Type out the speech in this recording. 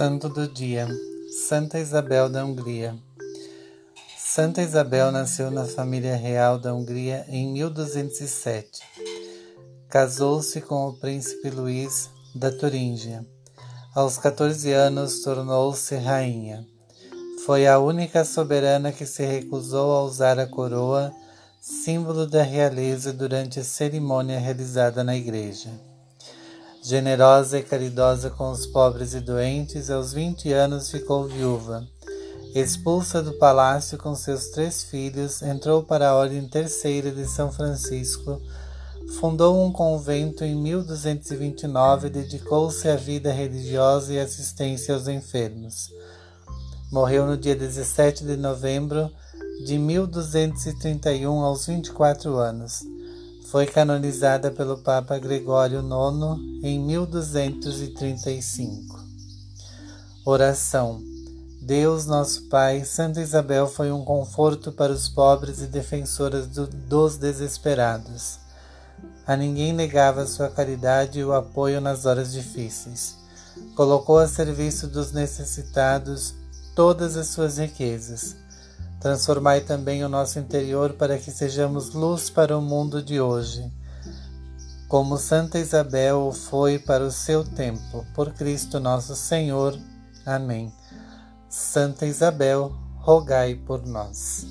Santo do Dia Santa Isabel da Hungria Santa Isabel nasceu na família real da Hungria em 1207. Casou-se com o príncipe Luís da Turíngia. Aos 14 anos tornou-se rainha. Foi a única soberana que se recusou a usar a coroa, símbolo da realeza, durante a cerimônia realizada na igreja. Generosa e caridosa com os pobres e doentes, aos vinte anos ficou viúva. Expulsa do palácio com seus três filhos, entrou para a Ordem Terceira de São Francisco, fundou um convento em 1229 e dedicou-se à vida religiosa e assistência aos enfermos. Morreu no dia 17 de novembro de 1231, aos 24 anos. Foi canonizada pelo Papa Gregório IX em 1235. Oração. Deus, nosso Pai, Santa Isabel foi um conforto para os pobres e defensora do, dos desesperados. A ninguém negava sua caridade e o apoio nas horas difíceis. Colocou a serviço dos necessitados todas as suas riquezas Transformai também o nosso interior para que sejamos luz para o mundo de hoje, como Santa Isabel foi para o seu tempo. Por Cristo nosso Senhor. Amém. Santa Isabel, rogai por nós.